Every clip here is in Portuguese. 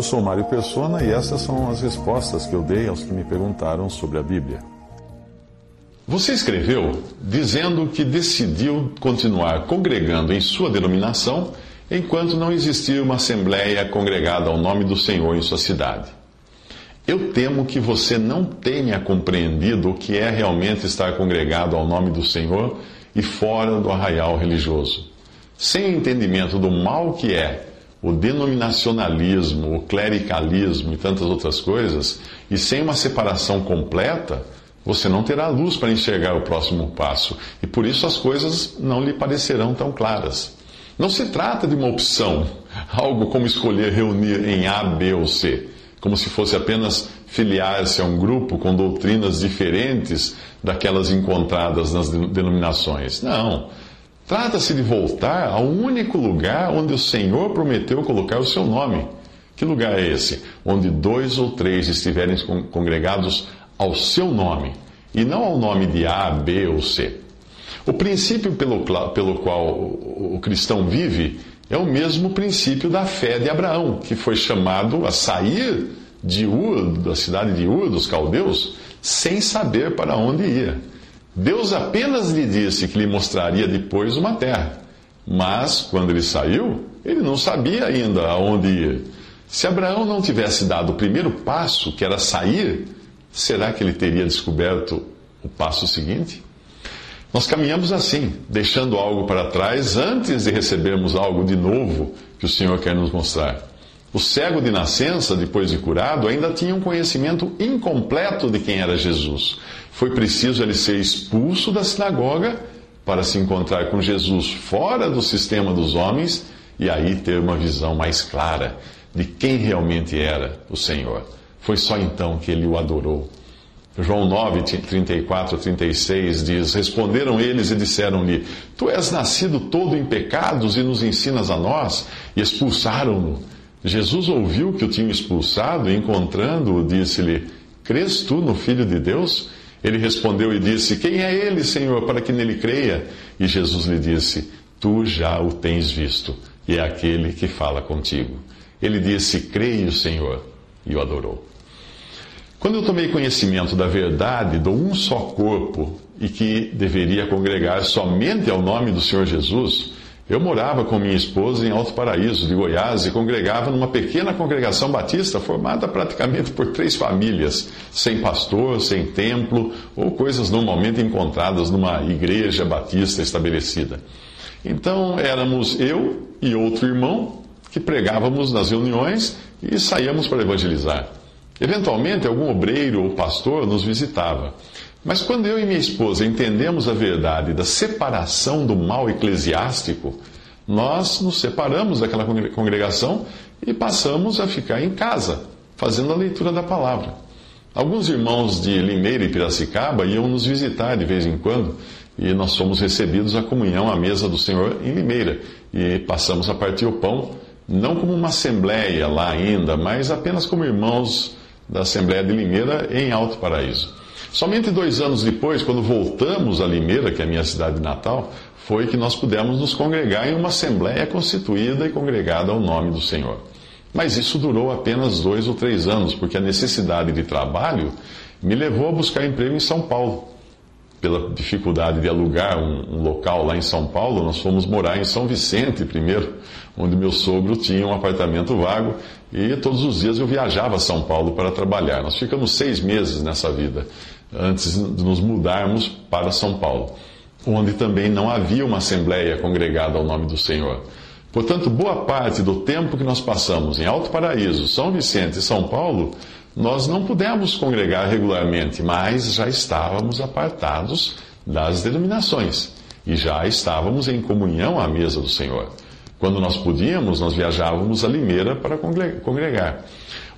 Eu sou Mário Persona e essas são as respostas que eu dei aos que me perguntaram sobre a Bíblia. Você escreveu dizendo que decidiu continuar congregando em sua denominação enquanto não existir uma assembleia congregada ao nome do Senhor em sua cidade. Eu temo que você não tenha compreendido o que é realmente estar congregado ao nome do Senhor e fora do arraial religioso. Sem entendimento do mal que é o denominacionalismo, o clericalismo e tantas outras coisas, e sem uma separação completa, você não terá luz para enxergar o próximo passo, e por isso as coisas não lhe parecerão tão claras. Não se trata de uma opção, algo como escolher reunir em A, B ou C, como se fosse apenas filiar-se a um grupo com doutrinas diferentes daquelas encontradas nas denominações. Não. Trata-se de voltar ao único lugar onde o Senhor prometeu colocar o seu nome. Que lugar é esse? Onde dois ou três estiverem congregados ao seu nome, e não ao nome de A, B ou C. O princípio pelo, pelo qual o cristão vive é o mesmo princípio da fé de Abraão, que foi chamado a sair de Ur, da cidade de Ur, dos caldeus, sem saber para onde ia. Deus apenas lhe disse que lhe mostraria depois uma terra. Mas, quando ele saiu, ele não sabia ainda aonde ir. Se Abraão não tivesse dado o primeiro passo, que era sair, será que ele teria descoberto o passo seguinte? Nós caminhamos assim, deixando algo para trás antes de recebermos algo de novo que o Senhor quer nos mostrar. O cego de nascença, depois de curado, ainda tinha um conhecimento incompleto de quem era Jesus. Foi preciso ele ser expulso da sinagoga para se encontrar com Jesus fora do sistema dos homens e aí ter uma visão mais clara de quem realmente era o Senhor. Foi só então que ele o adorou. João 9, 34 a 36 diz: Responderam eles e disseram-lhe: Tu és nascido todo em pecados e nos ensinas a nós? E expulsaram-no. Jesus ouviu que o tinham expulsado e, encontrando-o, disse-lhe: Crês tu no Filho de Deus? Ele respondeu e disse: Quem é ele, Senhor, para que nele creia? E Jesus lhe disse: Tu já o tens visto, e é aquele que fala contigo. Ele disse: Creio, Senhor, e o adorou. Quando eu tomei conhecimento da verdade do um só corpo e que deveria congregar somente ao nome do Senhor Jesus, eu morava com minha esposa em Alto Paraíso, de Goiás, e congregava numa pequena congregação batista formada praticamente por três famílias, sem pastor, sem templo, ou coisas normalmente encontradas numa igreja batista estabelecida. Então éramos eu e outro irmão que pregávamos nas reuniões e saíamos para evangelizar. Eventualmente, algum obreiro ou pastor nos visitava. Mas quando eu e minha esposa entendemos a verdade da separação do mal eclesiástico, nós nos separamos daquela congregação e passamos a ficar em casa, fazendo a leitura da palavra. Alguns irmãos de Limeira e Piracicaba iam nos visitar de vez em quando e nós fomos recebidos à comunhão à mesa do Senhor em Limeira e passamos a partir o pão, não como uma assembleia lá ainda, mas apenas como irmãos da Assembleia de Limeira em Alto Paraíso. Somente dois anos depois, quando voltamos a Limeira, que é a minha cidade natal, foi que nós pudemos nos congregar em uma assembleia constituída e congregada ao nome do Senhor. Mas isso durou apenas dois ou três anos, porque a necessidade de trabalho me levou a buscar emprego em São Paulo. Pela dificuldade de alugar um, local lá em São Paulo, nós fomos morar em São Vicente primeiro, onde meu sogro tinha um apartamento vago e todos os dias eu viajava a São Paulo para trabalhar. Nós ficamos seis meses nessa vida, antes de nos mudarmos para São Paulo, onde também não havia uma assembleia congregada ao nome do Senhor. Portanto, boa parte do tempo que nós passamos em Alto Paraíso, São Vicente e São Paulo, nós não pudemos congregar regularmente, mas já estávamos apartados das denominações. e já estávamos em comunhão à mesa do Senhor. Quando nós podíamos, nós viajávamos a Limeira para congregar.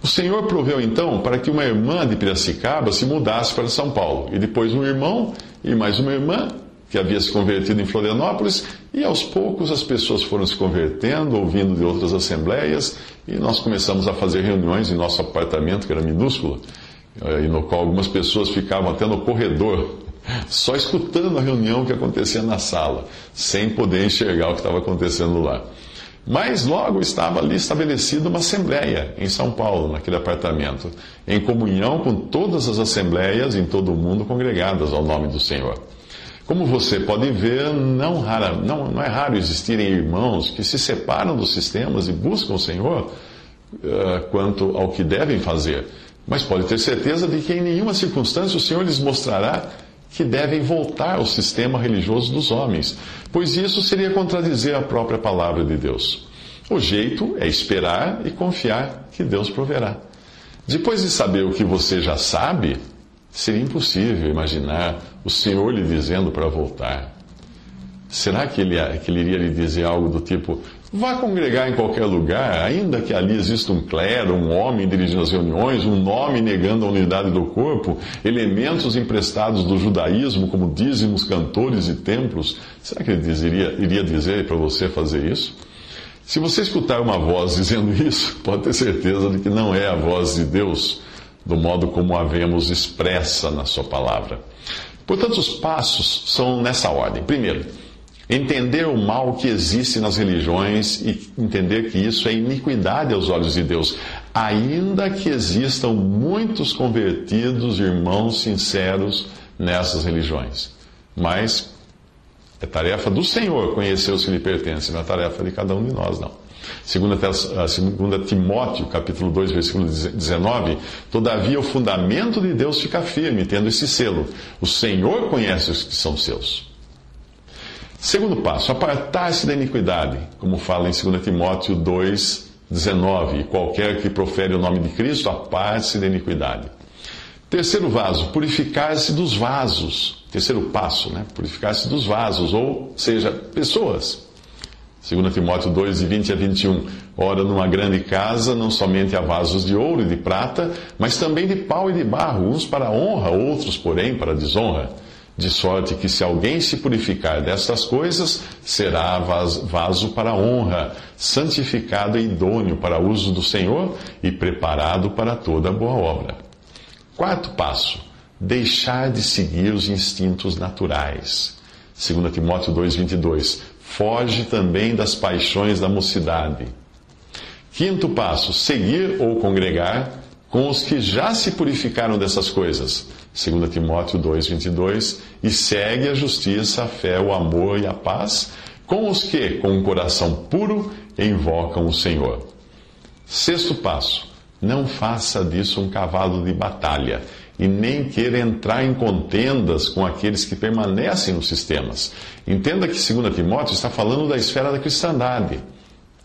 O Senhor proveu então para que uma irmã de Piracicaba se mudasse para São Paulo, e depois um irmão e mais uma irmã que havia se convertido em Florianópolis, e aos poucos as pessoas foram se convertendo, ouvindo de outras assembleias, e nós começamos a fazer reuniões em nosso apartamento, que era minúsculo, e no qual algumas pessoas ficavam até no corredor, só escutando a reunião que acontecia na sala, sem poder enxergar o que estava acontecendo lá. Mas logo estava ali estabelecida uma assembleia em São Paulo, naquele apartamento, em comunhão com todas as assembleias em todo o mundo congregadas ao nome do Senhor. Como você pode ver, não, rara, não, não é raro existirem irmãos que se separam dos sistemas e buscam o Senhor uh, quanto ao que devem fazer. Mas pode ter certeza de que em nenhuma circunstância o Senhor lhes mostrará que devem voltar ao sistema religioso dos homens, pois isso seria contradizer a própria palavra de Deus. O jeito é esperar e confiar que Deus proverá. Depois de saber o que você já sabe, Seria impossível imaginar o Senhor lhe dizendo para voltar. Será que ele, que ele iria lhe dizer algo do tipo: vá congregar em qualquer lugar, ainda que ali exista um clero, um homem dirigindo as reuniões, um nome negando a unidade do corpo, elementos emprestados do judaísmo, como dízimos, cantores e templos? Será que ele dizeria, iria dizer para você fazer isso? Se você escutar uma voz dizendo isso, pode ter certeza de que não é a voz de Deus do modo como a vemos expressa na Sua palavra. Portanto, os passos são nessa ordem. Primeiro, entender o mal que existe nas religiões e entender que isso é iniquidade aos olhos de Deus, ainda que existam muitos convertidos, irmãos sinceros nessas religiões. Mas é tarefa do Senhor conhecer os que lhe pertencem, não é tarefa de cada um de nós, não. Segunda, segunda Timóteo, capítulo 2, versículo 19, todavia o fundamento de Deus fica firme, tendo esse selo. O Senhor conhece os que são seus. Segundo passo, apartar-se da iniquidade, como fala em 2 Timóteo 2, 19, e qualquer que profere o nome de Cristo, aparte-se da iniquidade. Terceiro vaso, purificar-se dos vasos. Terceiro passo, né? Purificar-se dos vasos, ou seja, pessoas. 2 Timóteo 2, de 20 a 21. Ora, numa grande casa, não somente há vasos de ouro e de prata, mas também de pau e de barro, uns para honra, outros, porém, para desonra. De sorte que, se alguém se purificar destas coisas, será vaso para honra, santificado e idôneo para uso do Senhor e preparado para toda boa obra. Quarto passo: deixar de seguir os instintos naturais. 2 Timóteo 2,22 foge também das paixões da mocidade. Quinto passo: seguir ou congregar com os que já se purificaram dessas coisas. 2 Timóteo 2,22. E segue a justiça, a fé, o amor e a paz com os que, com um coração puro, invocam o Senhor. Sexto passo: não faça disso um cavalo de batalha e nem queira entrar em contendas com aqueles que permanecem nos sistemas. Entenda que 2 Timóteo está falando da esfera da cristandade,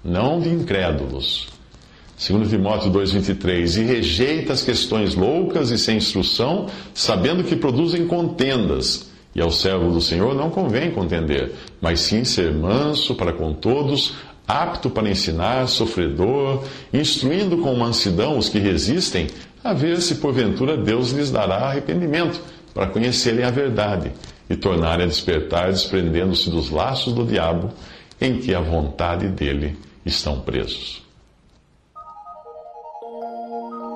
não de incrédulos. 2 Timóteo 2,23: E rejeita as questões loucas e sem instrução, sabendo que produzem contendas. E ao servo do Senhor não convém contender, mas sim ser manso para com todos, apto para ensinar, sofredor, instruindo com mansidão os que resistem, a ver se porventura Deus lhes dará arrependimento, para conhecerem a verdade e tornarem a despertar, desprendendo-se dos laços do diabo, em que a vontade dele estão presos. Thank you.